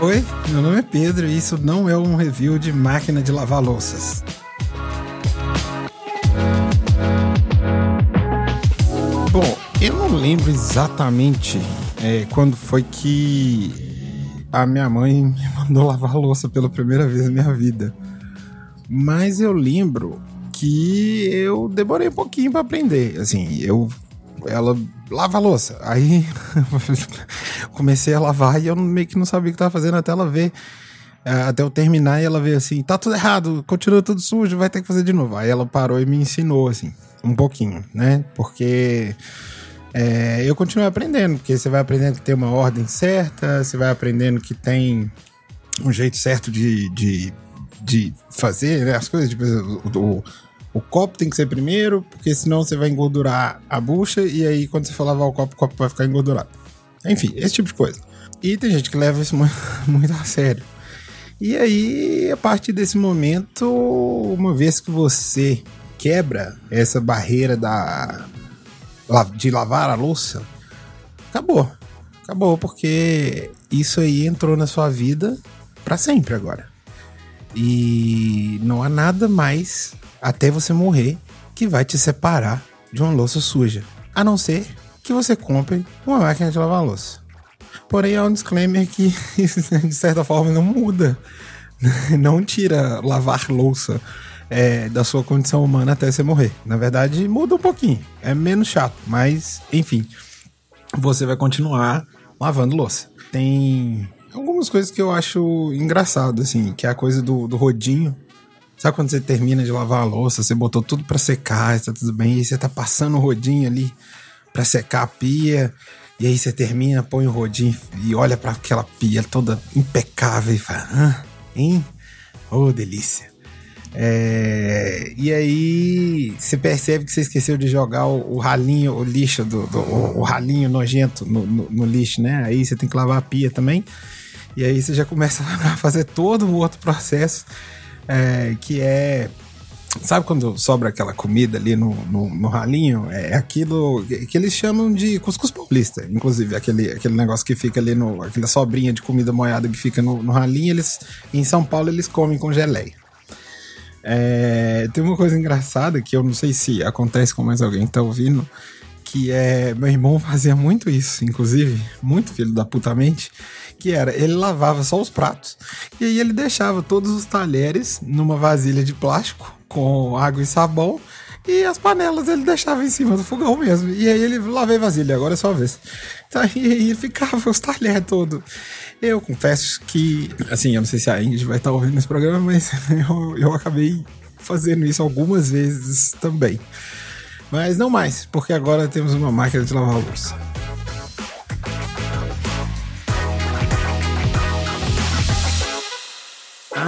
Oi, meu nome é Pedro e isso não é um review de máquina de lavar louças. Bom, eu não lembro exatamente é, quando foi que a minha mãe me mandou lavar louça pela primeira vez na minha vida. Mas eu lembro que eu demorei um pouquinho para aprender. Assim, eu ela lava a louça. Aí comecei a lavar e eu meio que não sabia o que tava fazendo até ela ver. É, até eu terminar e ela veio assim: tá tudo errado, continua tudo sujo, vai ter que fazer de novo. Aí ela parou e me ensinou, assim, um pouquinho, né? Porque é, eu continuei aprendendo, porque você vai aprendendo que tem uma ordem certa, você vai aprendendo que tem um jeito certo de, de, de fazer né, as coisas. Tipo, o, o, o copo tem que ser primeiro, porque senão você vai engordurar a bucha e aí quando você for lavar o copo, o copo vai ficar engordurado. Enfim, esse tipo de coisa. E tem gente que leva isso muito a sério. E aí, a partir desse momento, uma vez que você quebra essa barreira da de lavar a louça, acabou. Acabou, porque isso aí entrou na sua vida para sempre agora. E não há nada mais até você morrer que vai te separar de uma louça suja. A não ser que você compre uma máquina de lavar louça. Porém, há um disclaimer que, de certa forma, não muda. Não tira lavar louça é, da sua condição humana até você morrer. Na verdade, muda um pouquinho. É menos chato, mas, enfim, você vai continuar lavando louça. Tem algumas coisas que eu acho engraçado, assim, que é a coisa do, do rodinho Sabe quando você termina de lavar a louça, você botou tudo para secar, está tudo bem, e você tá passando o rodinho ali para secar a pia, e aí você termina, põe o rodinho e olha para aquela pia toda impecável e fala, ah, hein? Oh, delícia. É, e aí você percebe que você esqueceu de jogar o, o ralinho, o lixo, do, do o, o, ralinho nojento no, no, no, lixo, né? Aí você tem que lavar a pia também. E aí você já começa a fazer todo o outro processo é, que é Sabe quando sobra aquela comida ali no, no, no, ralinho? É aquilo que eles chamam de cuscuz paulista. Inclusive, aquele, aquele negócio que fica ali no. aquela sobrinha de comida moiada que fica no, no ralinho, eles. Em São Paulo eles comem com geleia. É, tem uma coisa engraçada que eu não sei se acontece com mais alguém que tá ouvindo. Que é. Meu irmão fazia muito isso, inclusive, muito filho da puta mente que era, ele lavava só os pratos e aí ele deixava todos os talheres numa vasilha de plástico com água e sabão e as panelas ele deixava em cima do fogão mesmo. E aí ele lavei vasilha, agora é só vez. Então, e aí ficava os talheres todos. Eu confesso que, assim, eu não sei se a Ingrid vai estar ouvindo esse programa, mas eu, eu acabei fazendo isso algumas vezes também. Mas não mais, porque agora temos uma máquina de lavar louça.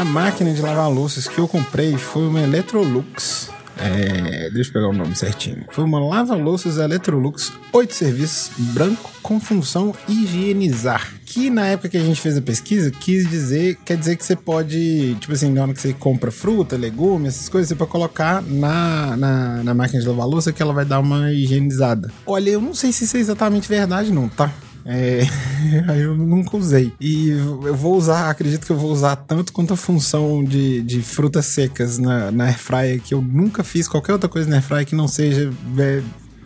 A máquina de lavar louças que eu comprei foi uma Electrolux. É, deixa eu pegar o nome certinho. Foi uma lava-louças Electrolux 8 serviços branco com função higienizar. Que na época que a gente fez a pesquisa, quis dizer, quer dizer que você pode, tipo assim, na hora que você compra fruta, legume, essas coisas, você pode colocar na, na, na máquina de lavar louça que ela vai dar uma higienizada. Olha, eu não sei se isso é exatamente verdade, não, tá? É, eu nunca usei. E eu vou usar, acredito que eu vou usar tanto quanto a função de, de frutas secas na, na airfryer, que eu nunca fiz qualquer outra coisa na airfryer que não seja é,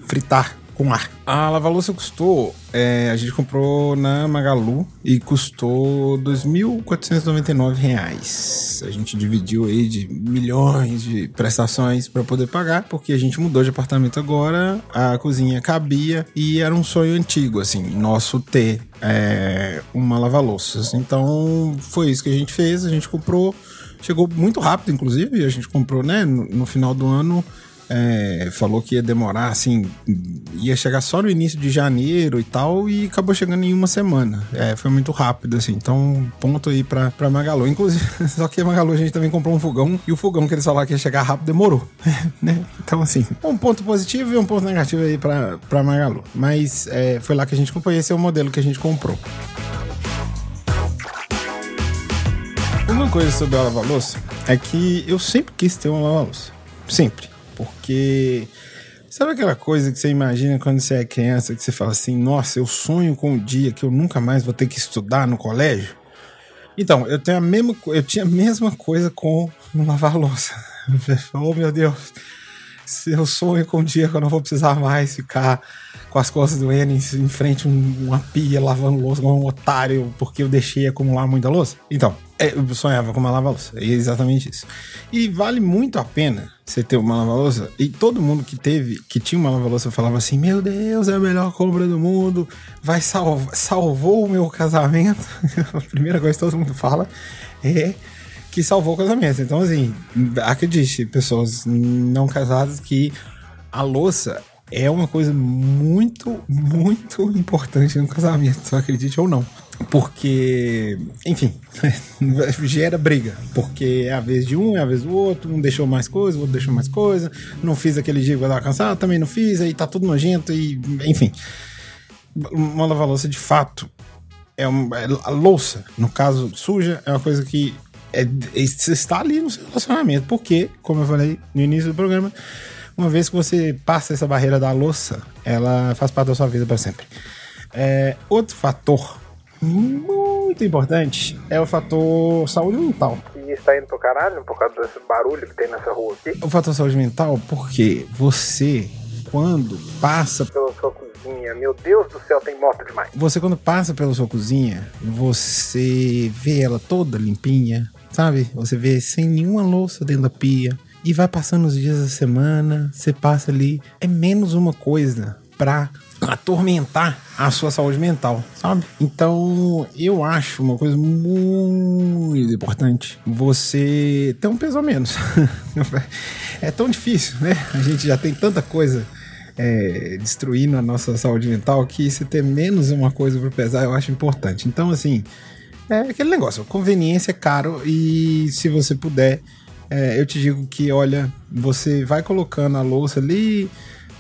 fritar com ar. A lava-louça custou, é, a gente comprou na Magalu e custou R$ 2.499. A gente dividiu aí de milhões de prestações para poder pagar, porque a gente mudou de apartamento agora, a cozinha cabia e era um sonho antigo, assim, nosso ter é, uma lava-louças. Então foi isso que a gente fez, a gente comprou, chegou muito rápido, inclusive, a gente comprou, né, no, no final do ano é, falou que ia demorar, assim, ia chegar só no início de janeiro e tal, e acabou chegando em uma semana. É, foi muito rápido, assim. Então, ponto aí pra, pra Magalu. Inclusive, só que a Magalu a gente também comprou um fogão, e o fogão que eles falaram que ia chegar rápido demorou, né? Então, assim, um ponto positivo e um ponto negativo aí pra, pra Magalu. Mas é, foi lá que a gente comprou, esse é o modelo que a gente comprou. Uma coisa sobre a lava-louça é que eu sempre quis ter uma lava-louça. Sempre. Porque sabe aquela coisa que você imagina quando você é criança, que você fala assim: nossa, eu sonho com o dia que eu nunca mais vou ter que estudar no colégio? Então, eu tenho a mesma eu tinha a mesma coisa com lavar louça. oh meu Deus. Eu sonho com um dia que eu não vou precisar mais ficar com as costas doendo em, frente a uma pia lavando louça como um otário porque eu deixei acumular muita louça. Então, eu sonhava com uma lava-louça. É exatamente isso. E vale muito a pena você ter uma lava-louça. E todo mundo que teve, que tinha uma lava-louça, falava assim: Meu Deus, é a melhor compra do mundo. Vai salvar, salvou o meu casamento. a primeira coisa que todo mundo fala é que salvou o casamento. Então, assim, acredite, pessoas não casadas, que a louça é uma coisa muito, muito importante no casamento, acredite ou não. Porque, enfim, gera briga. Porque é a vez de um, é a vez do outro, um deixou mais coisa, o outro deixou mais coisa, não fiz aquele dia que eu tava cansado, também não fiz, aí tá tudo nojento, e enfim. Uma lava-louça de fato é, uma, é a louça, no caso suja, é uma coisa que é, é, está ali no seu relacionamento. Porque, como eu falei no início do programa, uma vez que você passa essa barreira da louça, ela faz parte da sua vida para sempre. É, outro fator muito importante é o fator saúde mental. E está indo pro caralho por causa desse barulho que tem nessa rua aqui? O fator saúde mental, porque você, quando passa pela sua cozinha, meu Deus do céu, tem moto demais. Você, quando passa pela sua cozinha, você vê ela toda limpinha, sabe? Você vê sem nenhuma louça dentro da pia. E vai passando os dias da semana, você passa ali. É menos uma coisa pra atormentar a sua saúde mental, sabe? Então, eu acho uma coisa muito importante você ter um peso a menos. é tão difícil, né? A gente já tem tanta coisa é, destruindo a nossa saúde mental que se ter menos uma coisa para pesar eu acho importante. Então, assim, é aquele negócio, conveniência é caro e se você puder, é, eu te digo que, olha, você vai colocando a louça ali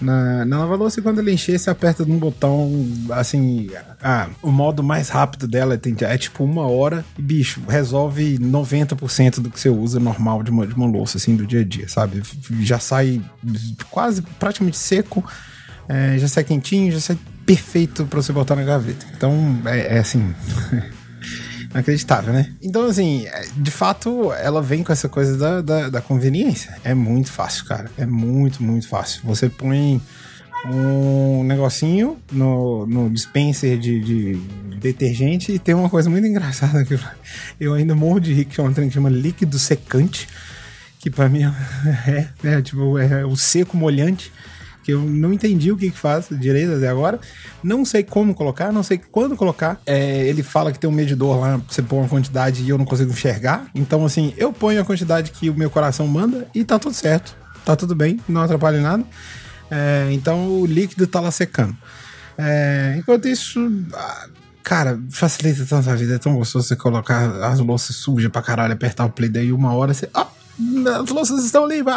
na, na lava-louça e quando ele encher, você aperta num botão, assim, ah, o modo mais rápido dela é, é tipo uma hora e, bicho, resolve 90% do que você usa normal de uma, de uma louça, assim, do dia a dia, sabe? Já sai quase, praticamente seco, é, já sai quentinho, já sai perfeito para você botar na gaveta. Então, é, é assim... Inacreditável, né? Então, assim, é, de fato, ela vem com essa coisa da, da, da, conveniência. É muito fácil, cara. É muito, muito fácil. Você põe um negocinho no, no dispenser de, de detergente e tem uma coisa muito engraçada que eu ainda morro de rir, que é um trem que chama líquido secante, que para mim é, é, tipo, é o seco molhante que eu não entendi o que, que faz direito até agora. Não sei como colocar, não sei quando colocar. É, ele fala que tem um medidor lá, você põe uma quantidade e eu não consigo enxergar. Então, assim, eu ponho a quantidade que o meu coração manda e tá tudo certo. Tá tudo bem, não atrapalha nada. É, então o líquido tá lá secando. É, enquanto isso, ah, cara, facilita tanto a vida. É tão gostoso você colocar as louças sujas pra caralho, apertar o play daí uma hora você. Ah, as louças estão limpas!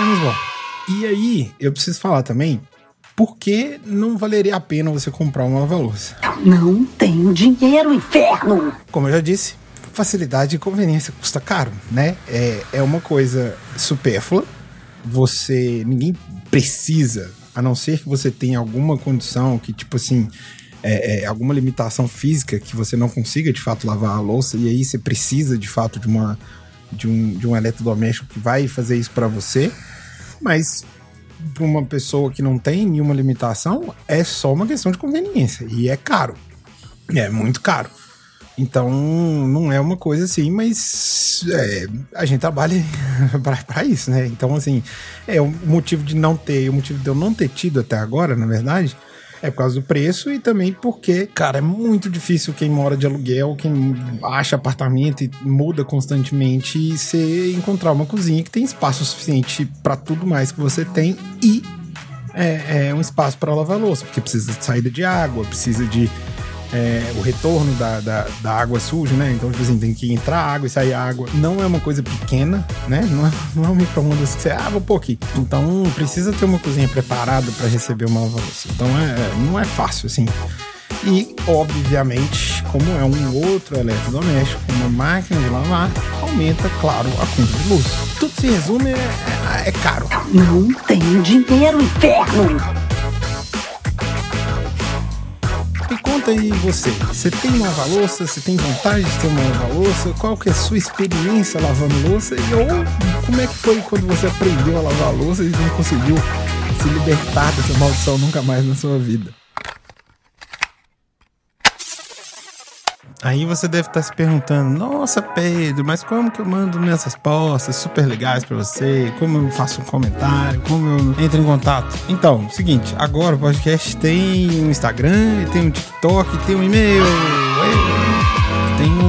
É muito bom. E aí, eu preciso falar também por que não valeria a pena você comprar uma lava-louça? Não tenho dinheiro, inferno! Como eu já disse, facilidade e conveniência custa caro, né? É, é uma coisa supérflua. Você. Ninguém precisa, a não ser que você tenha alguma condição que, tipo assim. É, é, alguma limitação física que você não consiga de fato lavar a louça e aí você precisa de fato de uma de um, de um eletrodoméstico que vai fazer isso para você mas para uma pessoa que não tem nenhuma limitação, é só uma questão de conveniência. E é caro. É muito caro. Então, não é uma coisa assim, mas é, a gente trabalha para isso, né? Então, assim, é o motivo de não ter, o motivo de eu não ter tido até agora, na verdade, é por causa do preço e também porque, cara, é muito difícil quem mora de aluguel, quem acha apartamento e muda constantemente, e você encontrar uma cozinha que tem espaço suficiente para tudo mais que você tem e é, é um espaço para lavar louça, porque precisa de saída de água, precisa de é, o retorno da, da, da, água suja, né? Então, tipo assim, tem que entrar água e sair água. Não é uma coisa pequena, né? Não é, não é um micro-ondas que você, ah, vou pôr aqui. Então, precisa ter uma cozinha preparada para receber uma lava-louça. Então, é, não é fácil, assim. E, obviamente, como é um outro eletrodoméstico, uma máquina de lavar, aumenta, claro, a conta de luz. Tudo se resume, é, é, é caro. Não tenho dinheiro, inferno! Aí você. Você tem uma louça? Você tem vontade de ter uma louça? Qual que é a sua experiência lavando louça? E ou como é que foi quando você aprendeu a lavar louça e não conseguiu se libertar dessa maldição nunca mais na sua vida? Aí você deve estar se perguntando: Nossa, Pedro, mas como que eu mando minhas respostas super legais para você? Como eu faço um comentário? Como eu entro em contato? Então, seguinte: agora o podcast tem um Instagram, tem um TikTok, tem um e-mail. Tem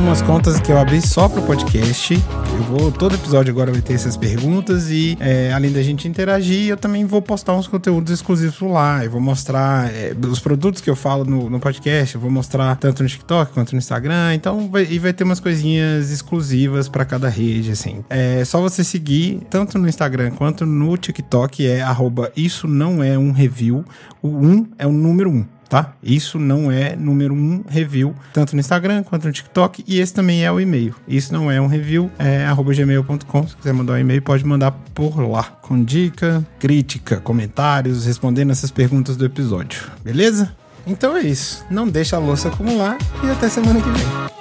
umas contas que eu abri só pro podcast. Eu vou, todo episódio agora vai ter essas perguntas e é, além da gente interagir, eu também vou postar uns conteúdos exclusivos lá. Eu vou mostrar é, os produtos que eu falo no, no, podcast, eu vou mostrar tanto no TikTok quanto no Instagram. Então, vai, e vai ter umas coisinhas exclusivas para cada rede, assim. É só você seguir tanto no Instagram quanto no TikTok, é arroba isso não é um review. O 1 um é o número 1. Um tá? Isso não é número um review, tanto no Instagram quanto no TikTok, e esse também é o e-mail. Isso não é um review, é gmail.com. Se quiser mandar um e-mail, pode mandar por lá, com dica, crítica, comentários, respondendo essas perguntas do episódio, beleza? Então é isso. Não deixa a louça acumular e até semana que vem.